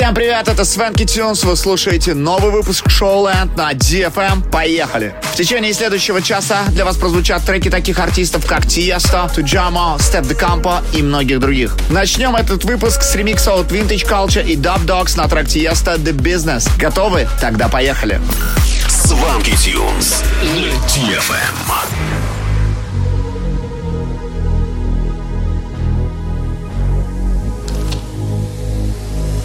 Всем привет, это Свенки Тюнс, вы слушаете новый выпуск Showland на DFM. Поехали! В течение следующего часа для вас прозвучат треки таких артистов, как Tiesto, Tujamo, Step the Campo и многих других. Начнем этот выпуск с ремикса от Vintage Culture и Dub Dogs на трек Tiesto The Business. Готовы? Тогда поехали! Сванки Тюнс на DFM.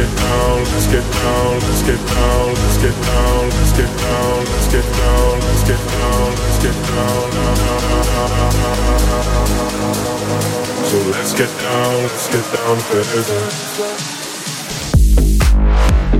Let's get down, let's get down, let's get down, let's get down, let's get down, let's get down, let's get down, let's get down. So let's get down, let's get down to.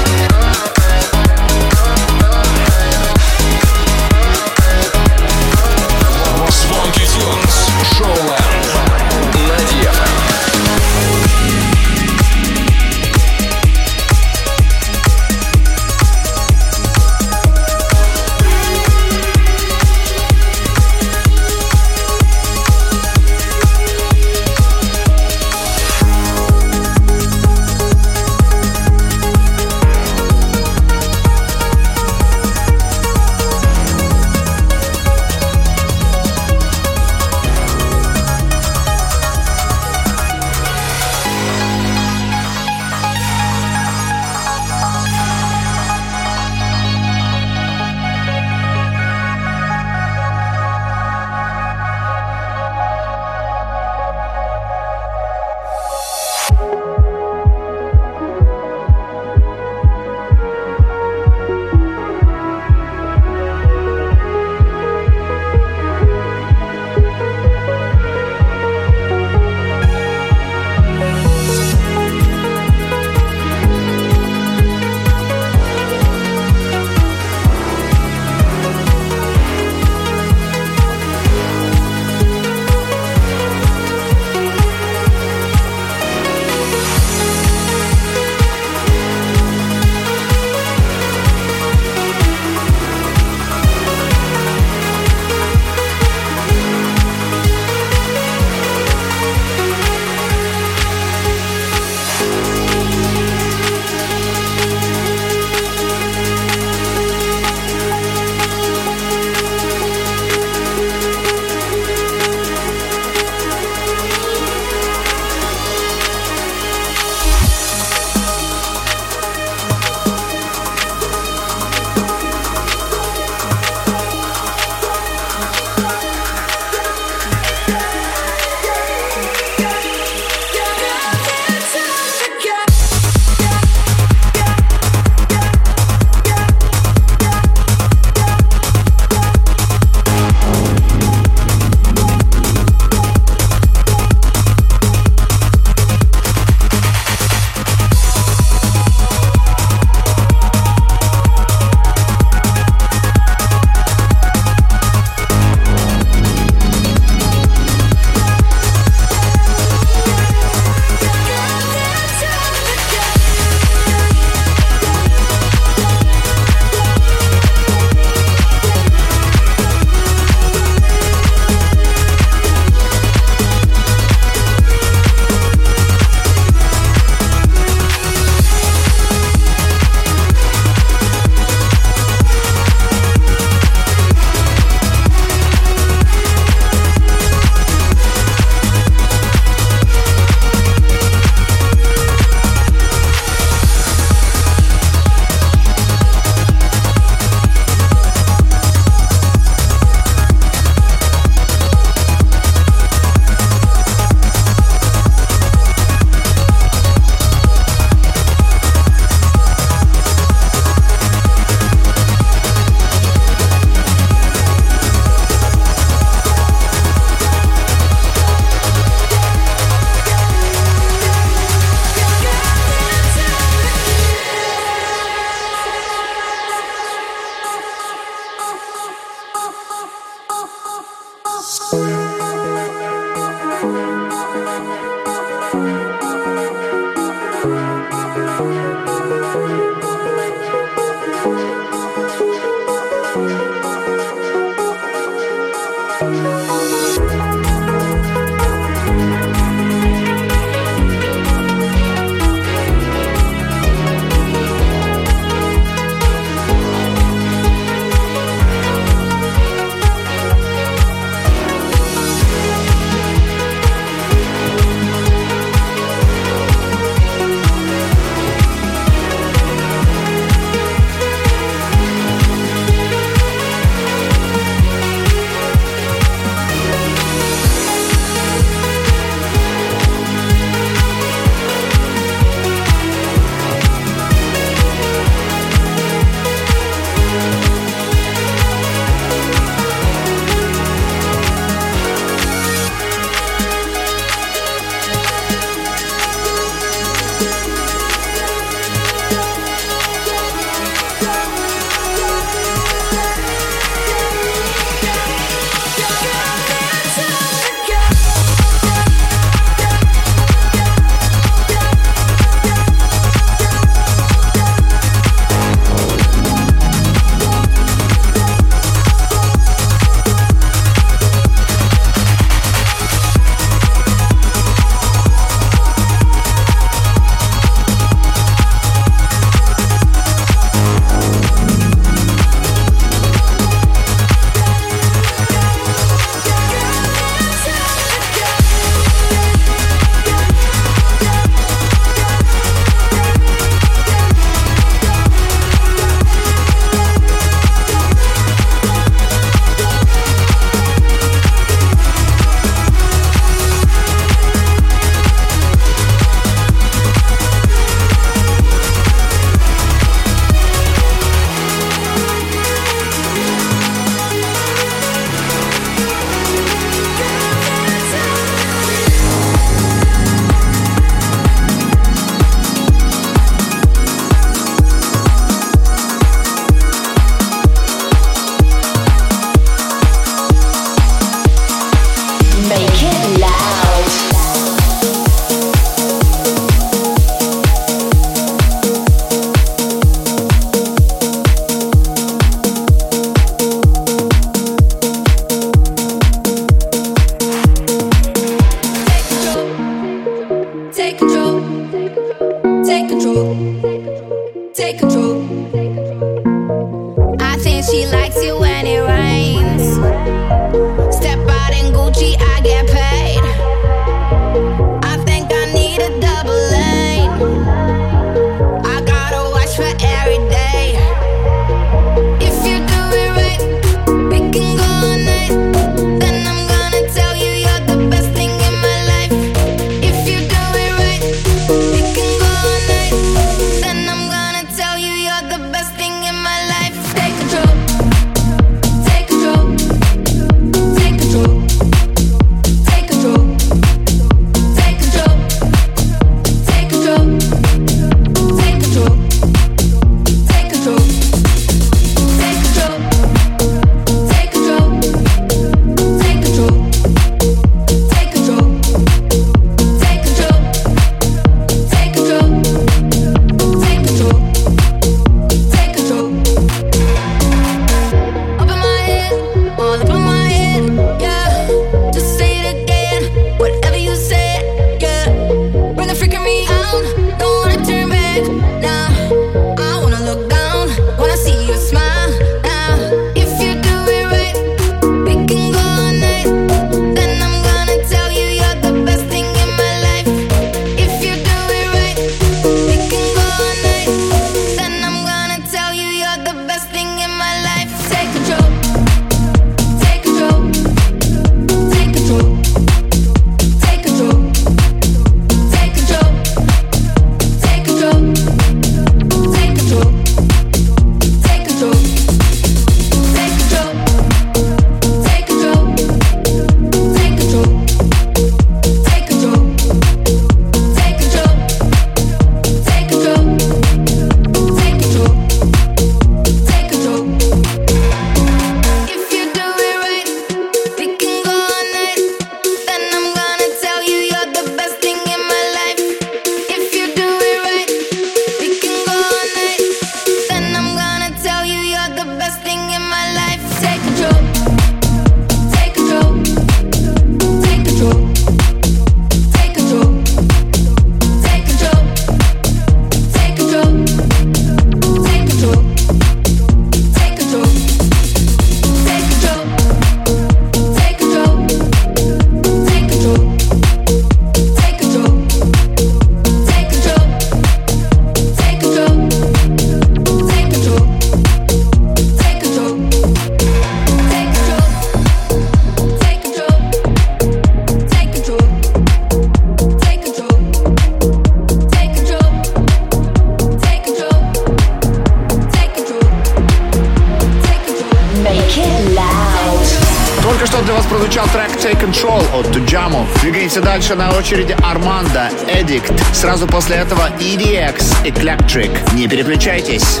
очереди Арманда, Эдикт. Сразу после этого EDX, Eclectric. Не переключайтесь.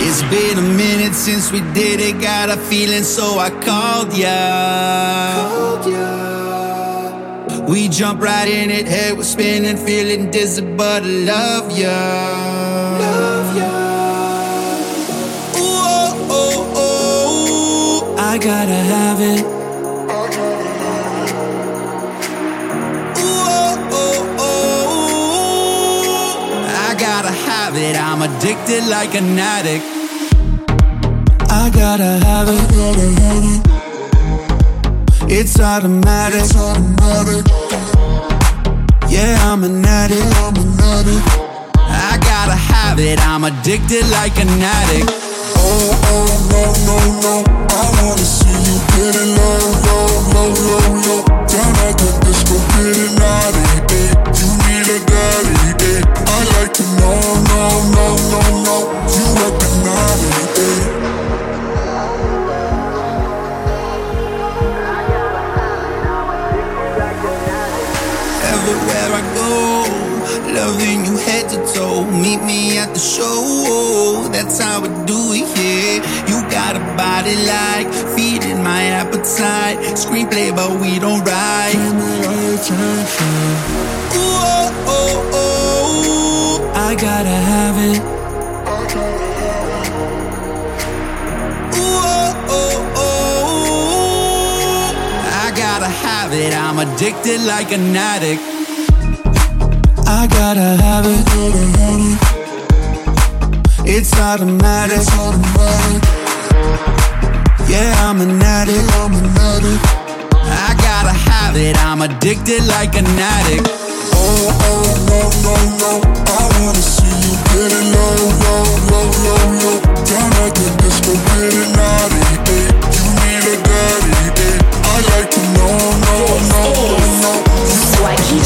It's been a minute since we did it, got a feeling, so I called ya. Called ya. We jump right in it, head was spinning, feeling dizzy, but I love ya. I gotta have it. Addicted like an addict. I gotta have it. It's automatic. It's automatic. Yeah, I'm an addict. I'm an addict. I gotta have it. I'm addicted like an addict. Oh, oh, no, no, no. I wanna see you getting low, low, low, low, low. Down at the disco, getting naughty, eh. You eh. I like to know, no, no, no, no. You. Loving you head to toe. Meet me at the show, that's how we do it here. You got a body like feeding my appetite. Screenplay, but we don't write. Give me. Ooh, oh, oh, oh, I gotta have it. Ooh, oh, oh, oh, I gotta have it. I'm addicted like an addict. I gotta have it. It's automatic. Yeah, I'm an addict. I gotta have it. I'm addicted like an addict. Oh, oh, no, no, no. I wanna see you get it low, low, low, low, low. Down at the disco, get it naughty, eh. You need a daddy, eh. I like to know, no, no, no, no. Swanky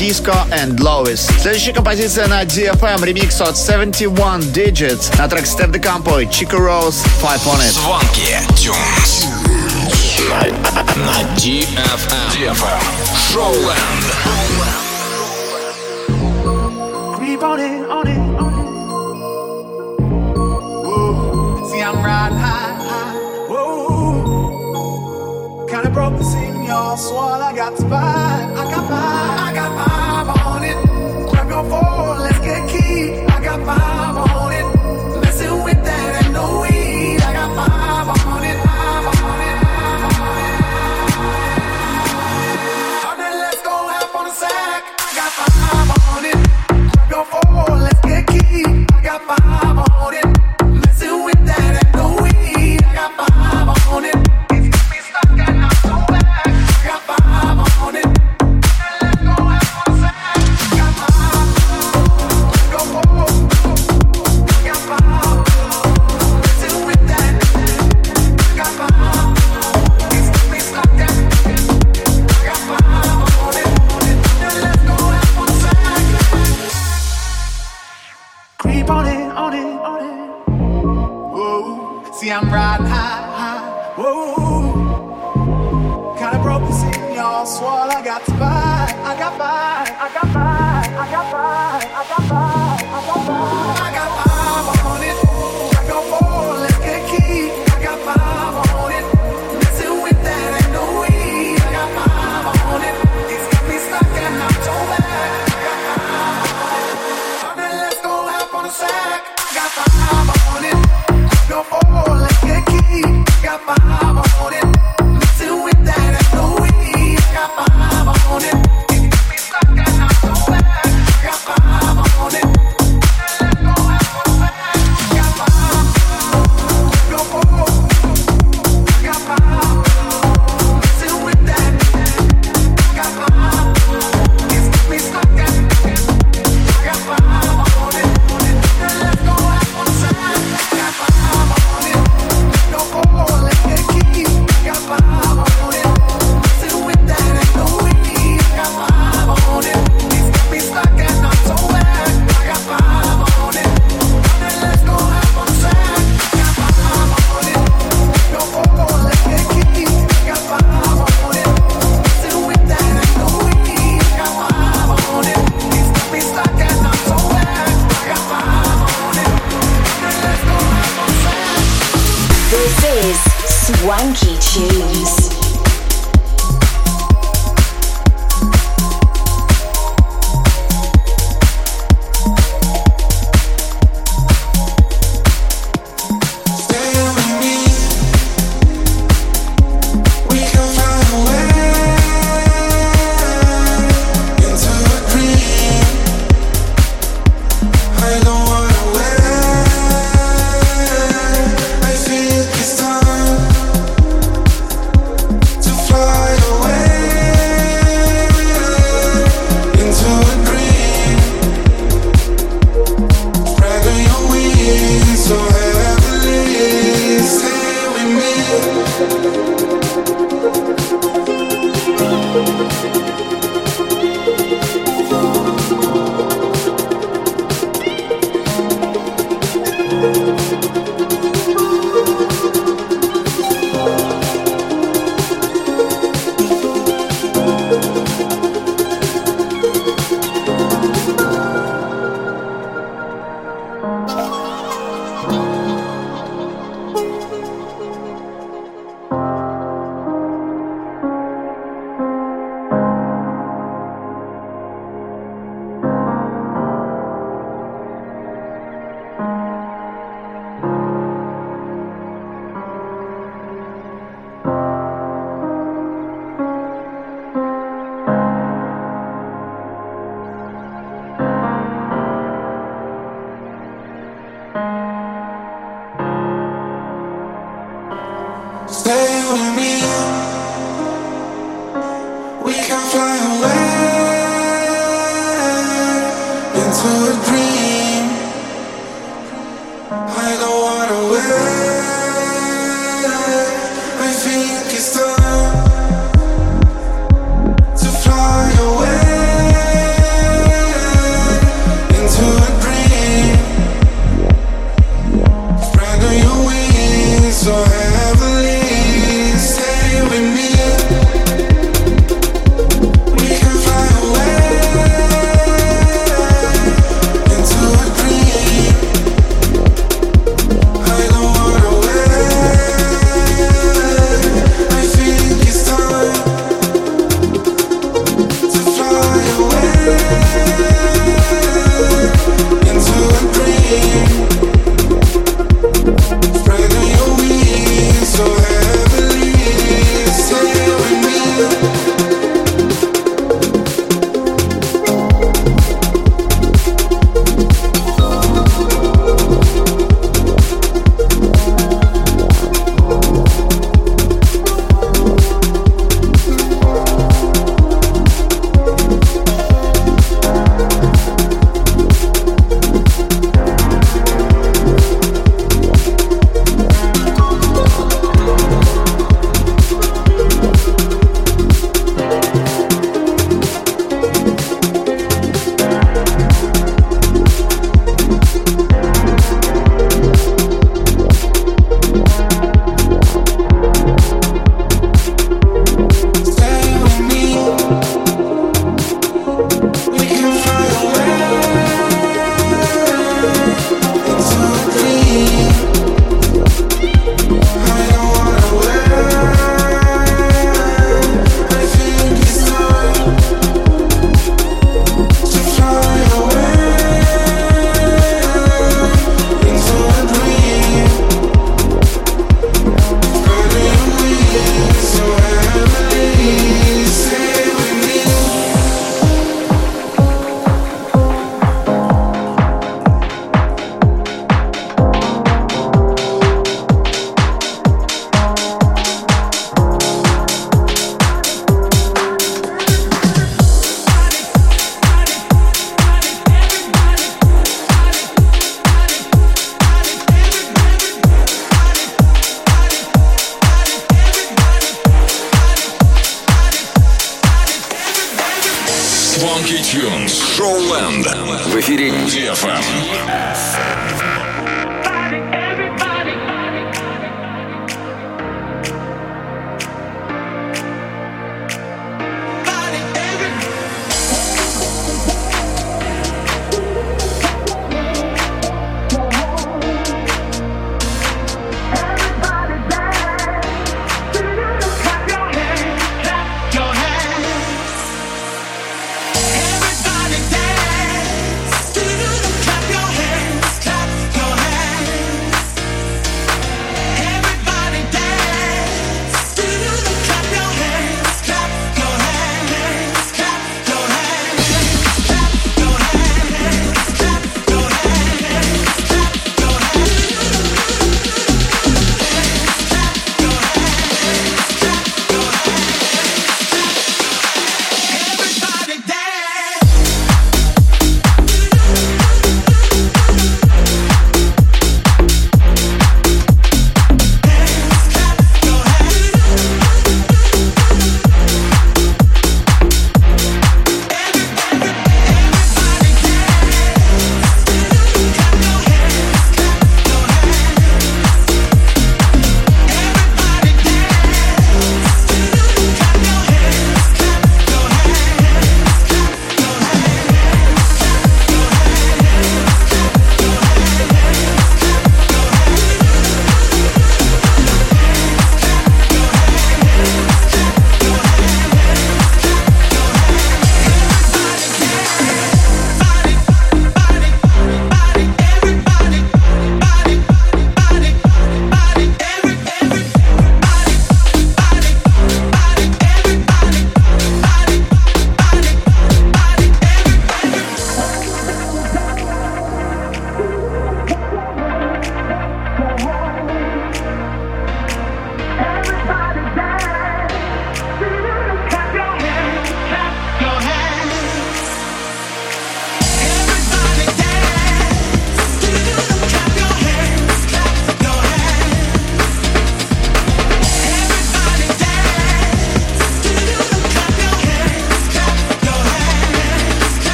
Disco and Lois. Следующая композиция на DFM, ремикс от 71 Digits на трек Steff da Campo и Chico Rose Five on It. Звонки Tunes. На DFM. DFM. Showland. Creep on it, on it, on See, I'm riding high, high. Woo. Kinda broke the signal, swall, I got to buy, I got by. this time.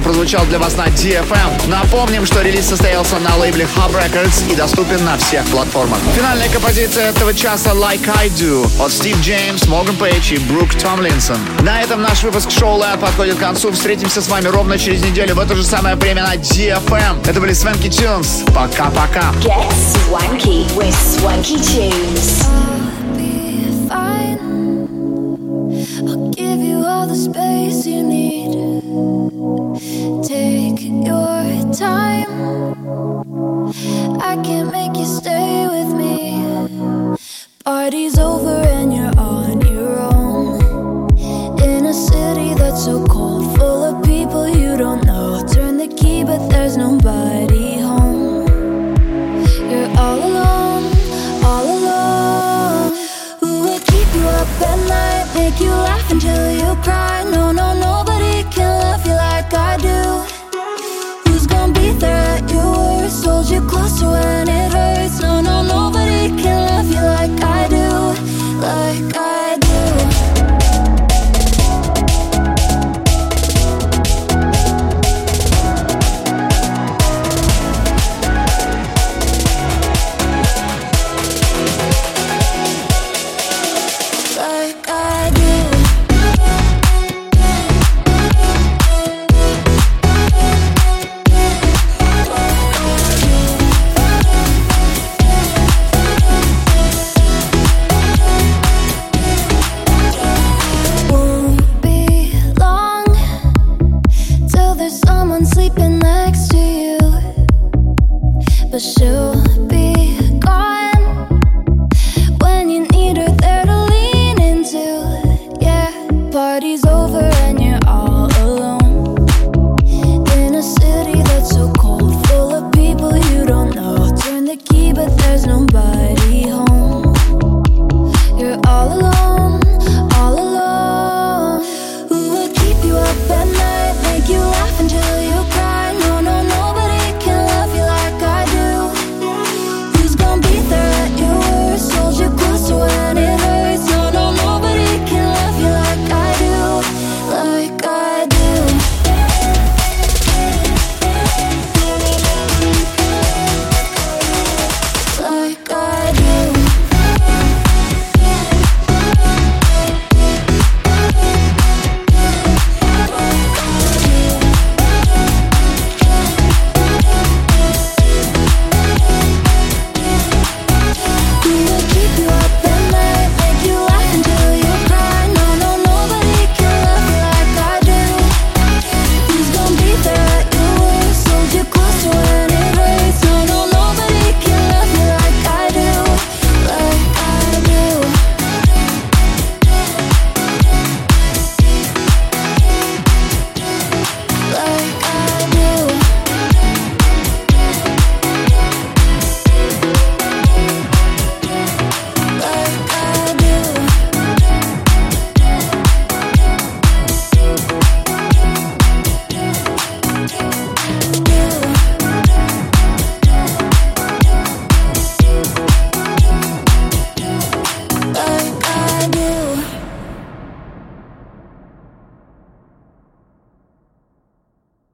Что прозвучал для вас на DFM. Напомним, что релиз состоялся на лейбле Hub Records и доступен на всех платформах. Финальная композиция этого часа Like I Do от Стив Джеймс, Морган Пейдж и Брук Томлинсон. На этом наш выпуск шоу Лэд подходит к концу. Встретимся с вами ровно через неделю в это же самое время на DFM. Это были Свенки Тюнс. Пока-пока. Get swanky with Swanky Tunes. I'll be fine. I'll give you all the space you need. Your time. I can't make you stay with me. Party's over and you're on your own. In a city that's so cold, full of people you don't know. Turn the key, but there's nobody home. You're all alone, all alone. Who will keep you up at night, make you laugh until you cry? No, no, nobody